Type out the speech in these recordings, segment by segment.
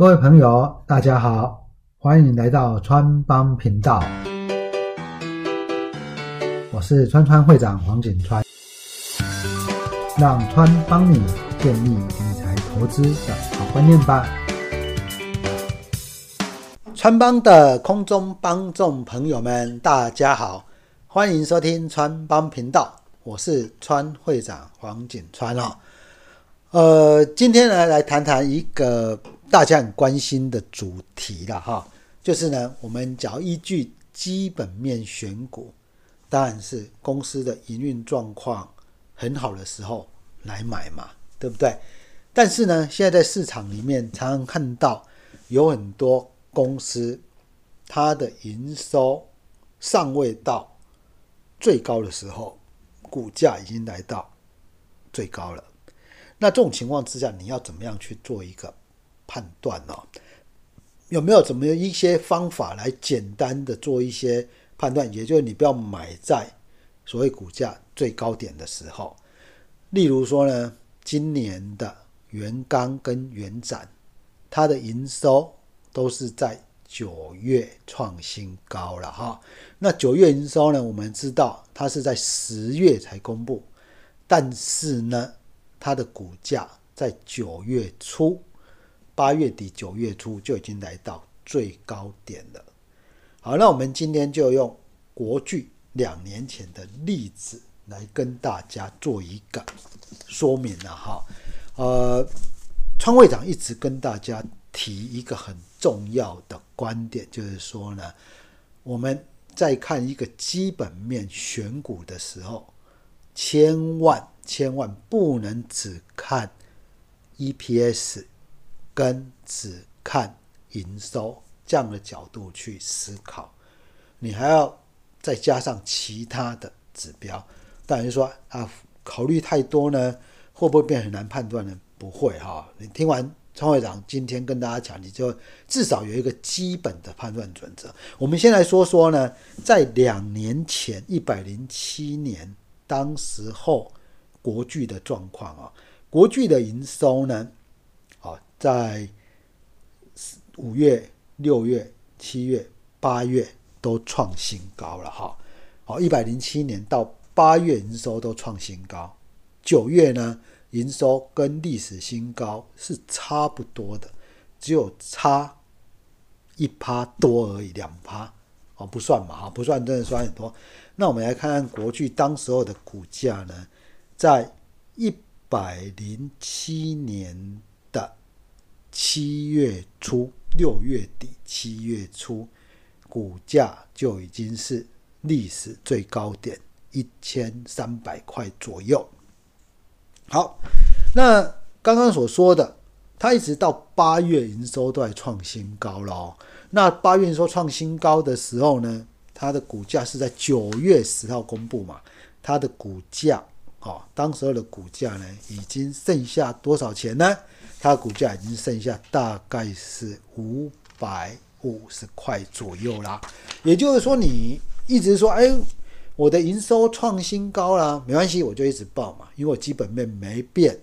各位朋友，大家好，欢迎来到川帮频道，我是川川会长黄景川，让川帮你建立理财投资的好观念吧。川帮的空中帮众朋友们，大家好，欢迎收听川帮频道，我是川会长黄景川哦。呃，今天呢，来谈谈一个。大家很关心的主题了哈，就是呢，我们只要依据基本面选股，当然是公司的营运状况很好的时候来买嘛，对不对？但是呢，现在在市场里面常常看到有很多公司，它的营收尚未到最高的时候，股价已经来到最高了。那这种情况之下，你要怎么样去做一个？判断哦，有没有怎么一些方法来简单的做一些判断？也就是你不要买在所谓股价最高点的时候。例如说呢，今年的元钢跟元展，它的营收都是在九月创新高了哈。那九月营收呢，我们知道它是在十月才公布，但是呢，它的股价在九月初。八月底九月初就已经来到最高点了。好，那我们今天就用国巨两年前的例子来跟大家做一个说明了哈。呃，川会长一直跟大家提一个很重要的观点，就是说呢，我们在看一个基本面选股的时候，千万千万不能只看 EPS。跟只看营收这样的角度去思考，你还要再加上其他的指标。但是说啊，考虑太多呢，会不会变很难判断呢？不会哈。你听完创会长今天跟大家讲，你就至少有一个基本的判断准则。我们先来说说呢，在两年前一百零七年，当时候国巨的状况啊，国巨的营收呢？在五月、六月、七月、八月都创新高了哈。好，一百零七年到八月营收都创新高，九月呢营收跟历史新高是差不多的，只有差一趴多而已，两趴哦不算嘛哈，不算真的算很多。那我们来看看国巨当时候的股价呢，在一百零七年。七月初、六月底、七月初，股价就已经是历史最高点一千三百块左右。好，那刚刚所说的，它一直到八月营收都在创新高了哦。那八月说创新高的时候呢，它的股价是在九月十号公布嘛？它的股价，哦，当时候的股价呢，已经剩下多少钱呢？它股价已经剩下大概是五百五十块左右啦，也就是说，你一直说，哎，我的营收创新高了，没关系，我就一直报嘛，因为我基本面没变，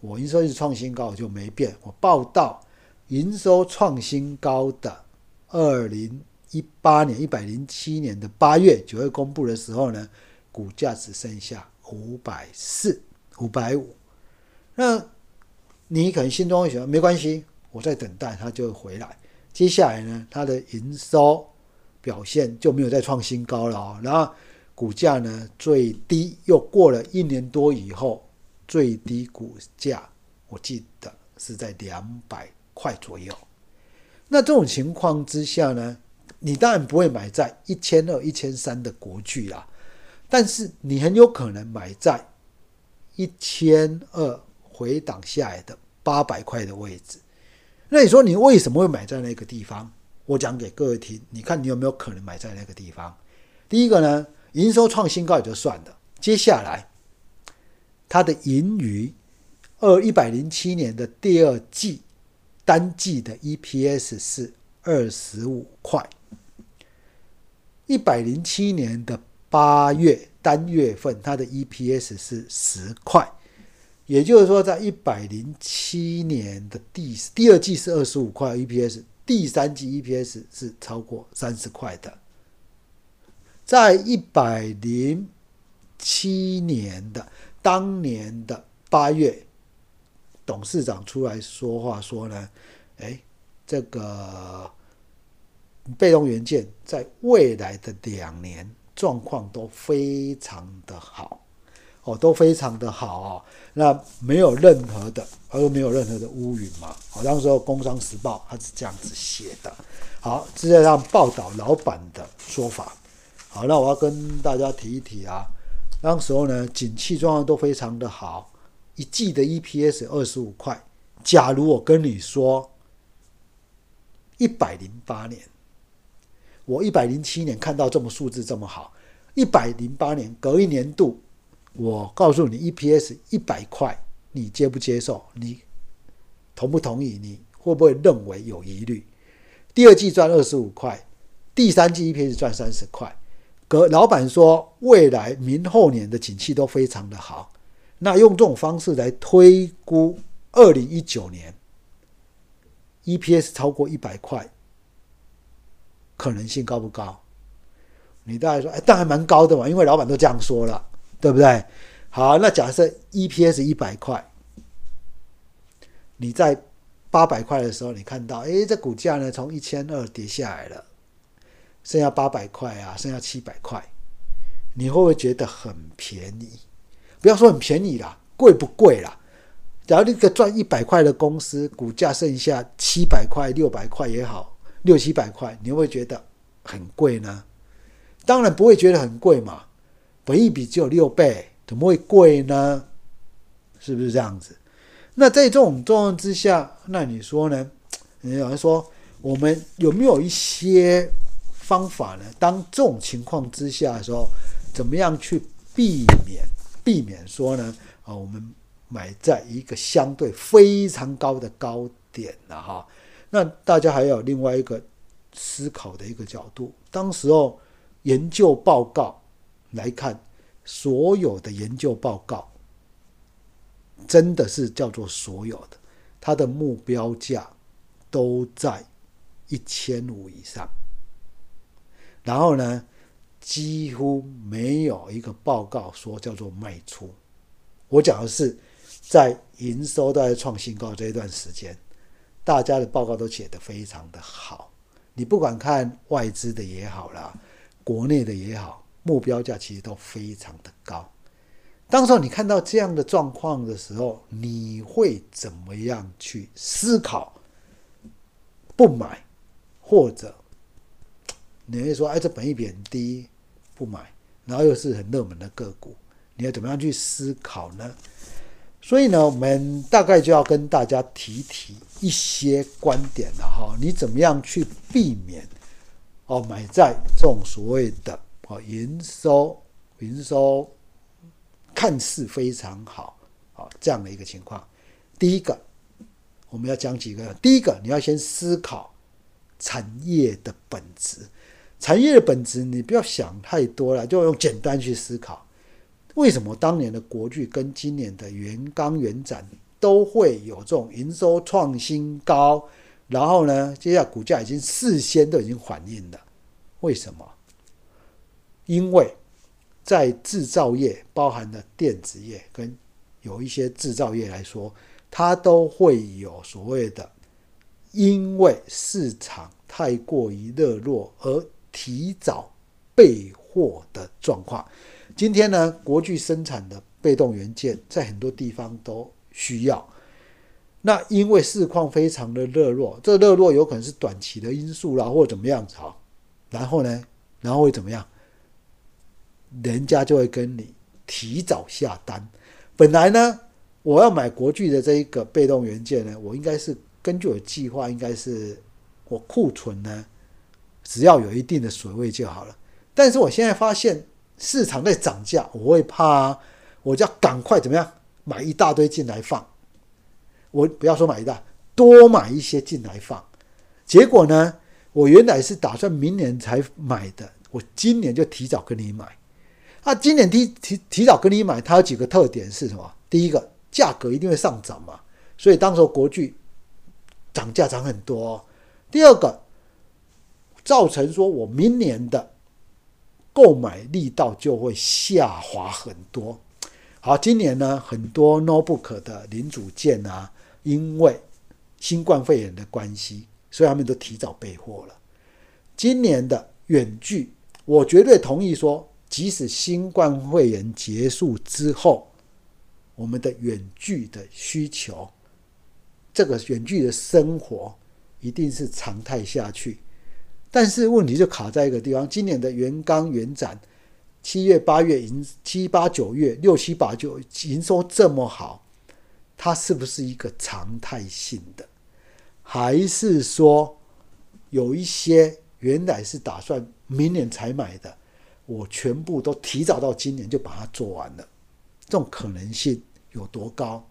我营收一直创新高，我就没变。我报到营收创新高的二零一八年一百零七年的八月九月公布的时候呢，股价只剩下五百四、五百五，那。你可能心中会想，没关系，我在等待它就会回来。接下来呢，它的营收表现就没有再创新高了啊。然后股价呢最低又过了一年多以后，最低股价我记得是在两百块左右。那这种情况之下呢，你当然不会买在一千二、一千三的国巨啦，但是你很有可能买在一千二。回档下来的八百块的位置，那你说你为什么会买在那个地方？我讲给各位听，你看你有没有可能买在那个地方？第一个呢，营收创新高也就算了，接下来它的盈余，二一百零七年的第二季单季的 EPS 是二十五块，一百零七年的八月单月份它的 EPS 是十块。也就是说，在一百零七年的第第二季是二十五块 EPS，第三季 EPS 是超过三十块的。在一百零七年的当年的八月，董事长出来说话说呢，哎，这个被动元件在未来的两年状况都非常的好。哦，都非常的好哦，那没有任何的，而没有任何的乌云嘛。好，当时候《工商时报》它是这样子写的。好，直接让报道老板的说法。好，那我要跟大家提一提啊，当时候呢，景气状况都非常的好，一季的 EPS 二十五块。假如我跟你说，一百零八年，我一百零七年看到这么数字这么好，一百零八年隔一年度。我告诉你，EPS 一百块，你接不接受？你同不同意？你会不会认为有疑虑？第二季赚二十五块，第三季 EPS 赚三十块。可老板说，未来明后年的景气都非常的好。那用这种方式来推估，二零一九年 EPS 超过一百块，可能性高不高？你大概说，哎，但还蛮高的嘛，因为老板都这样说了。对不对？好，那假设 EPS 一百块，你在八百块的时候，你看到，哎，这股价呢从一千二跌下来了，剩下八百块啊，剩下七百块，你会不会觉得很便宜？不要说很便宜啦，贵不贵啦？假如一个赚一百块的公司，股价剩下七百块、六百块也好，六七百块，你会不会觉得很贵呢？当然不会觉得很贵嘛。本一比只有六倍，怎么会贵呢？是不是这样子？那在这种状况之下，那你说呢？有人说，我们有没有一些方法呢？当这种情况之下的时候，怎么样去避免避免说呢？啊，我们买在一个相对非常高的高点了哈。那大家还有另外一个思考的一个角度，当时候研究报告。来看所有的研究报告，真的是叫做所有的，它的目标价都在一千五以上。然后呢，几乎没有一个报告说叫做卖出。我讲的是在营收都在创新高这一段时间，大家的报告都写得非常的好。你不管看外资的也好啦，国内的也好。目标价其实都非常的高。当时候你看到这样的状况的时候，你会怎么样去思考？不买，或者 你会说：“哎，这本益比很低，不买。”然后又是很热门的个股，你要怎么样去思考呢？所以呢，我们大概就要跟大家提提一些观点了哈。你怎么样去避免哦买在这种所谓的？哦，营收营收看似非常好，啊，这样的一个情况。第一个，我们要讲几个。第一个，你要先思考产业的本质。产业的本质，你不要想太多了，就用简单去思考。为什么当年的国巨跟今年的元刚、元展都会有这种营收创新高？然后呢，接下来股价已经事先都已经反映了，为什么？因为在制造业，包含的电子业跟有一些制造业来说，它都会有所谓的，因为市场太过于热络而提早备货的状况。今天呢，国巨生产的被动元件在很多地方都需要，那因为市况非常的热络，这热络有可能是短期的因素啦，或怎么样子哈。然后呢，然后会怎么样？人家就会跟你提早下单。本来呢，我要买国巨的这一个被动元件呢，我应该是根据我计划，应该是我库存呢，只要有一定的水位就好了。但是我现在发现市场在涨价，我会怕，我就要赶快怎么样买一大堆进来放。我不要说买一大，多买一些进来放。结果呢，我原来是打算明年才买的，我今年就提早跟你买。那今年提提提早跟你买，它有几个特点是什么？第一个价格一定会上涨嘛，所以当时候国巨涨价涨很多。第二个，造成说我明年的购买力道就会下滑很多。好，今年呢，很多 notebook 的零组件啊，因为新冠肺炎的关系，所以他们都提早备货了。今年的远距，我绝对同意说，即使新冠肺炎结束之后，我们的远距的需求，这个远距的生活一定是常态下去。但是问题就卡在一个地方，今年的元刚元展。七月、八月营七八九月六七八九营收这么好，它是不是一个常态性的？还是说有一些原来是打算明年才买的，我全部都提早到今年就把它做完了？这种可能性有多高？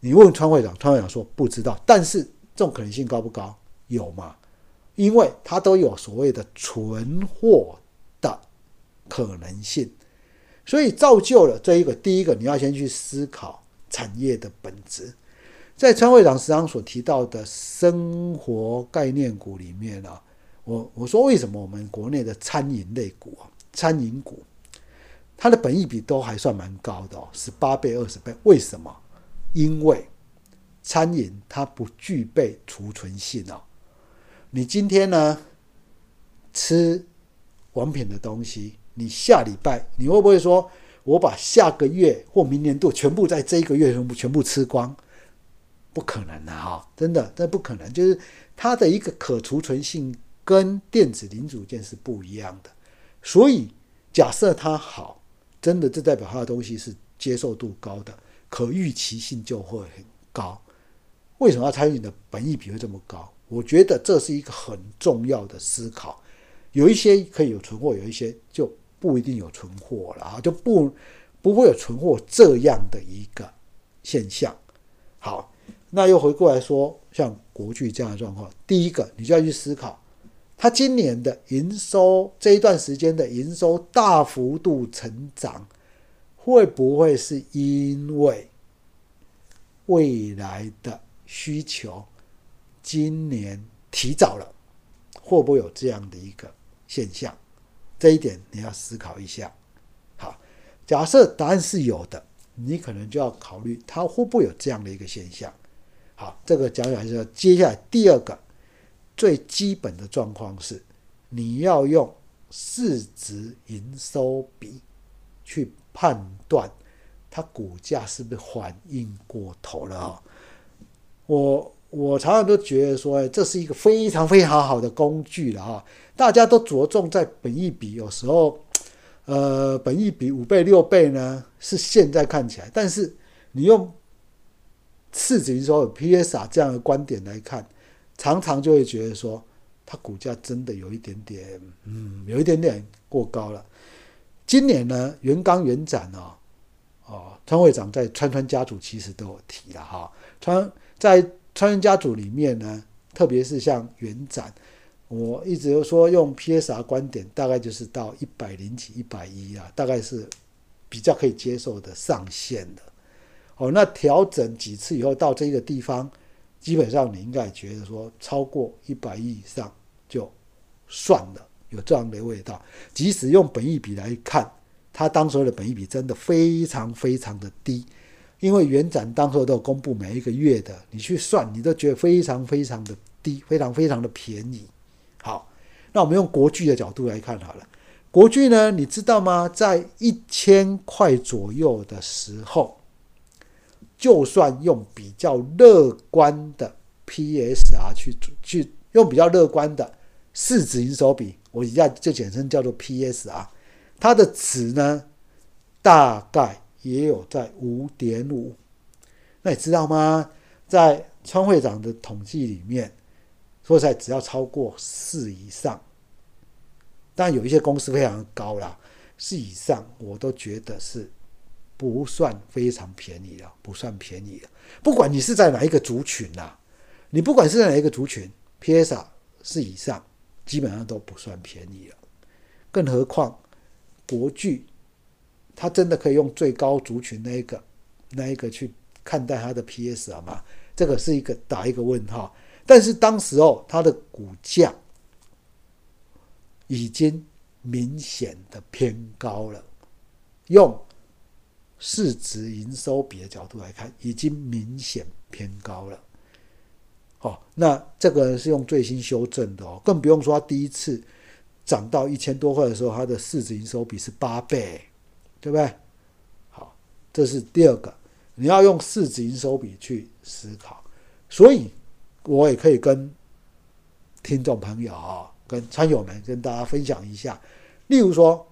你问川会长，川会长说不知道。但是这种可能性高不高？有吗？因为它都有所谓的存货的。可能性，所以造就了这一个。第一个，你要先去思考产业的本质。在川会长时常所提到的生活概念股里面啊，我我说为什么我们国内的餐饮类股啊，餐饮股，它的本益比都还算蛮高的哦，十八倍、二十倍。为什么？因为餐饮它不具备储存性哦。你今天呢吃王品的东西。你下礼拜你会不会说，我把下个月或明年度全部在这一个月全部全部吃光？不可能的哈，真的，这不可能。就是它的一个可储存性跟电子零组件是不一样的。所以假设它好，真的这代表它的东西是接受度高的，可预期性就会很高。为什么要参与的本益比会这么高？我觉得这是一个很重要的思考。有一些可以有存货，有一些就。不一定有存货了啊，就不不会有存货这样的一个现象。好，那又回过来说，像国巨这样的状况，第一个你就要去思考，它今年的营收这一段时间的营收大幅度成长，会不会是因为未来的需求今年提早了？会不会有这样的一个现象？这一点你要思考一下。好，假设答案是有的，你可能就要考虑它会不会有这样的一个现象。好，这个讲讲是接下来第二个最基本的状况是，你要用市值营收比去判断它股价是不是反应过头了啊？我。我常常都觉得说，这是一个非常非常好的工具了哈。大家都着重在本益比，有时候，呃，本益比五倍六倍呢，是现在看起来，但是你用市值说 PSR 这样的观点来看，常常就会觉得说，它股价真的有一点点，嗯，有一点点过高了。今年呢，原刚原展哦，哦，川会长在川川家族其实都有提了哈，川在。川川家族里面呢，特别是像原展，我一直都说用 PSR 观点，大概就是到一百零几、一百一啊，大概是比较可以接受的上限的。哦，那调整几次以后到这个地方，基本上你应该觉得说超过一百亿以上就算了，有这样的味道。即使用本益比来看，它当时的本益比真的非常非常的低。因为原展当时都有公布每一个月的，你去算，你都觉得非常非常的低，非常非常的便宜。好，那我们用国巨的角度来看好了。国巨呢，你知道吗？在一千块左右的时候，就算用比较乐观的 PSR 去去用比较乐观的市值营收比，我一下就简称叫做 PSR，它的值呢，大概。也有在五点五，那你知道吗？在川会长的统计里面，说实在，只要超过四以上，但有一些公司非常高啦，四以上我都觉得是不算非常便宜了，不算便宜了。不管你是在哪一个族群呐，你不管是在哪一个族群，PSR 四以上基本上都不算便宜了，更何况国剧。它真的可以用最高族群那一个那一个去看待它的 PS 好吗？这个是一个打一个问号。但是当时候它的股价已经明显的偏高了，用市值营收比的角度来看，已经明显偏高了。哦，那这个是用最新修正的哦，更不用说它第一次涨到一千多块的时候，它的市值营收比是八倍，对不对？好，这是第二个，你要用市值营收比去思考。所以，我也可以跟听众朋友啊，跟参友们跟大家分享一下，例如说，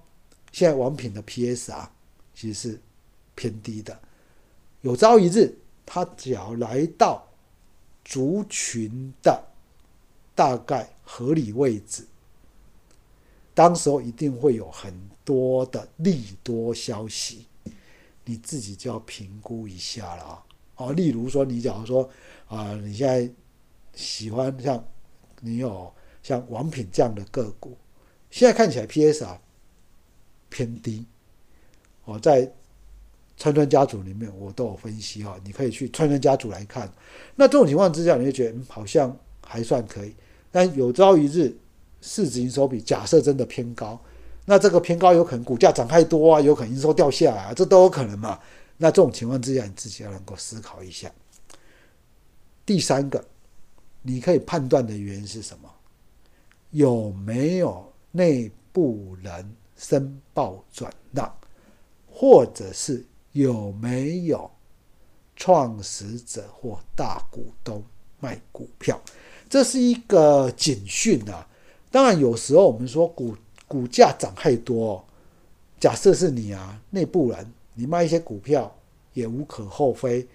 现在王品的 PS 啊，其实是偏低的，有朝一日它只要来到。族群的大概合理位置，当时候一定会有很多的利多消息，你自己就要评估一下了啊！哦，例如说，你假如说啊，你现在喜欢像你有像王品这样的个股，现在看起来 PS 啊偏低，哦，在。川川家族里面，我都有分析哈，你可以去川川家族来看。那这种情况之下，你会觉得好像还算可以。但有朝一日市值营收比假设真的偏高，那这个偏高有可能股价涨太多啊，有可能营收掉下来啊，这都有可能嘛。那这种情况之下，你自己要能够思考一下。第三个，你可以判断的原因是什么？有没有内部人申报转让，或者是？有没有创始者或大股东卖股票？这是一个警讯啊！当然，有时候我们说股股价涨太多，假设是你啊，内部人，你卖一些股票也无可厚非。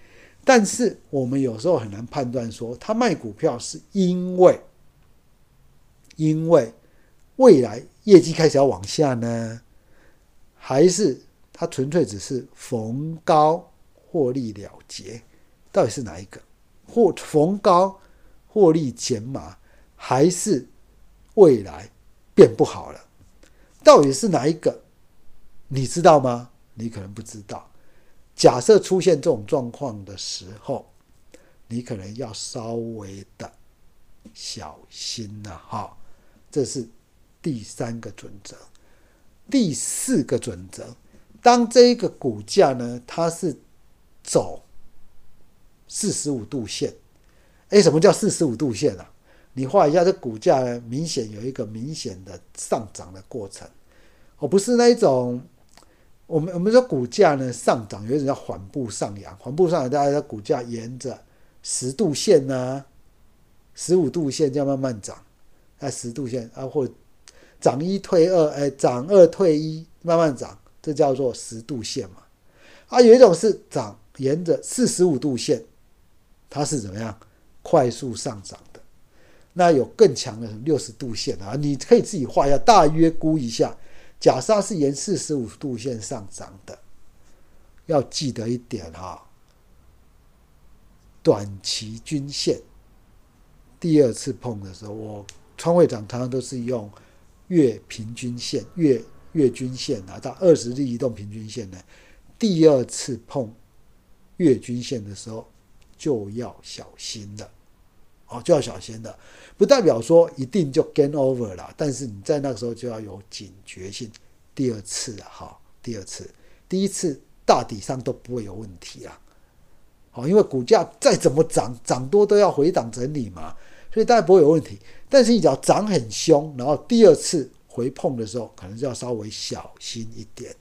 但是我们有时候很难判断，说他卖股票是因为因为未来业绩开始要往下呢，还是？它纯粹只是逢高获利了结，到底是哪一个？或逢高获利减码，还是未来变不好了？到底是哪一个？你知道吗？你可能不知道。假设出现这种状况的时候，你可能要稍微的小心了哈。这是第三个准则，第四个准则。当这一个股价呢，它是走四十五度线，哎，什么叫四十五度线啊？你画一下，这股价呢，明显有一个明显的上涨的过程，哦，不是那一种，我们我们说股价呢上涨，有一种叫缓步上扬，缓步上扬，大家的股价沿着十度线呢，十五度线这样慢慢涨，哎，十度线啊，或涨一退二，哎，涨二退一，慢慢涨。这叫做十度线嘛，啊，有一种是涨沿着四十五度线，它是怎么样快速上涨的？那有更强的六十度线啊，你可以自己画一下，大约估一下。假设是沿四十五度线上涨的，要记得一点哈，短期均线第二次碰的时候，我川会长常常都是用月平均线月。月均线啊，到二十日移动平均线呢，第二次碰月均线的时候就要小心了，哦，就要小心的，不代表说一定就 gain over 了，但是你在那个时候就要有警觉性。第二次啊，哈，第二次，第一次大体上都不会有问题啊，好，因为股价再怎么涨，涨多都要回档整理嘛，所以大家不会有问题。但是你只要涨很凶，然后第二次。回碰的时候，可能就要稍微小心一点，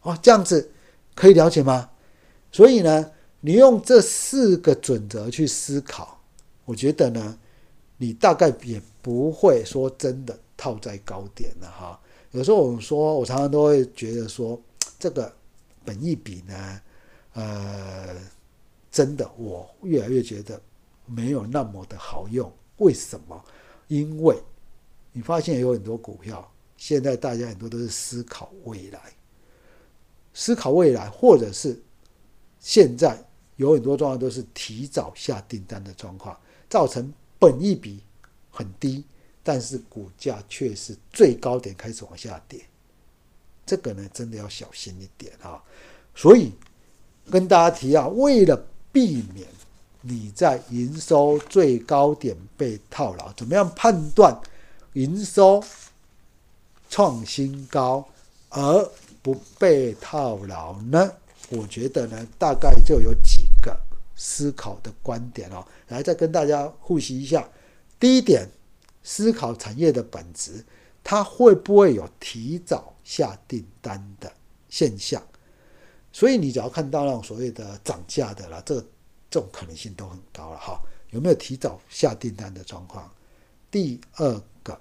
哦，这样子可以了解吗？所以呢，你用这四个准则去思考，我觉得呢，你大概也不会说真的套在高点了哈。有时候我们说，我常常都会觉得说，这个本意比呢，呃，真的我越来越觉得没有那么的好用。为什么？因为你发现有很多股票，现在大家很多都是思考未来，思考未来，或者是现在有很多状况都是提早下订单的状况，造成本一比很低，但是股价却是最高点开始往下跌，这个呢真的要小心一点啊！所以跟大家提啊，为了避免你在营收最高点被套牢，怎么样判断营收创新高而不被套牢呢？我觉得呢，大概就有几个思考的观点哦，来再跟大家复习一下。第一点，思考产业的本质，它会不会有提早下订单的现象？所以你只要看到那种所谓的涨价的了，这这种可能性都很高了哈。有没有提早下订单的状况？第二个，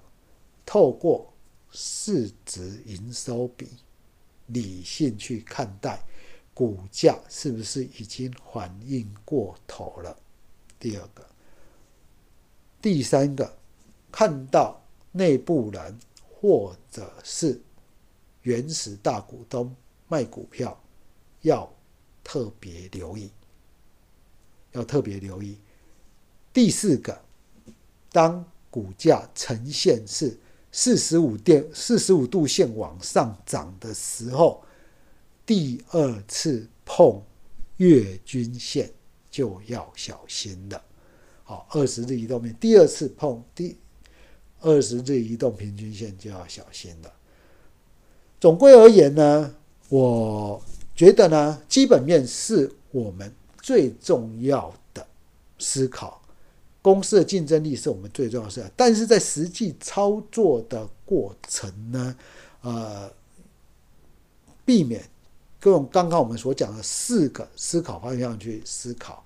透过市值营收比理性去看待股价是不是已经反应过头了？第二个，第三个，看到内部人或者是原始大股东卖股票。要特别留意，要特别留意。第四个，当股价呈现是四十五电四十五度线往上涨的时候，第二次碰月均线就要小心了。好，二十日移动面第二次碰第二十日移动平均线就要小心了。总归而言呢，我。觉得呢，基本面是我们最重要的思考，公司的竞争力是我们最重要的事。但是在实际操作的过程呢，呃，避免各种刚刚我们所讲的四个思考方向去思考，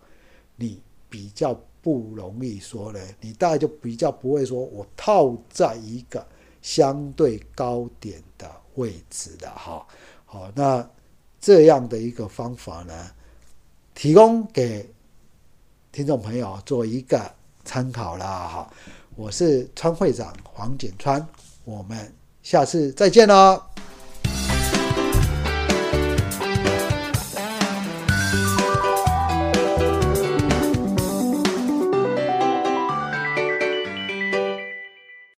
你比较不容易说呢，你大概就比较不会说我套在一个相对高点的位置的哈。好，那。这样的一个方法呢，提供给听众朋友做一个参考啦。哈，我是川会长黄锦川，我们下次再见喽。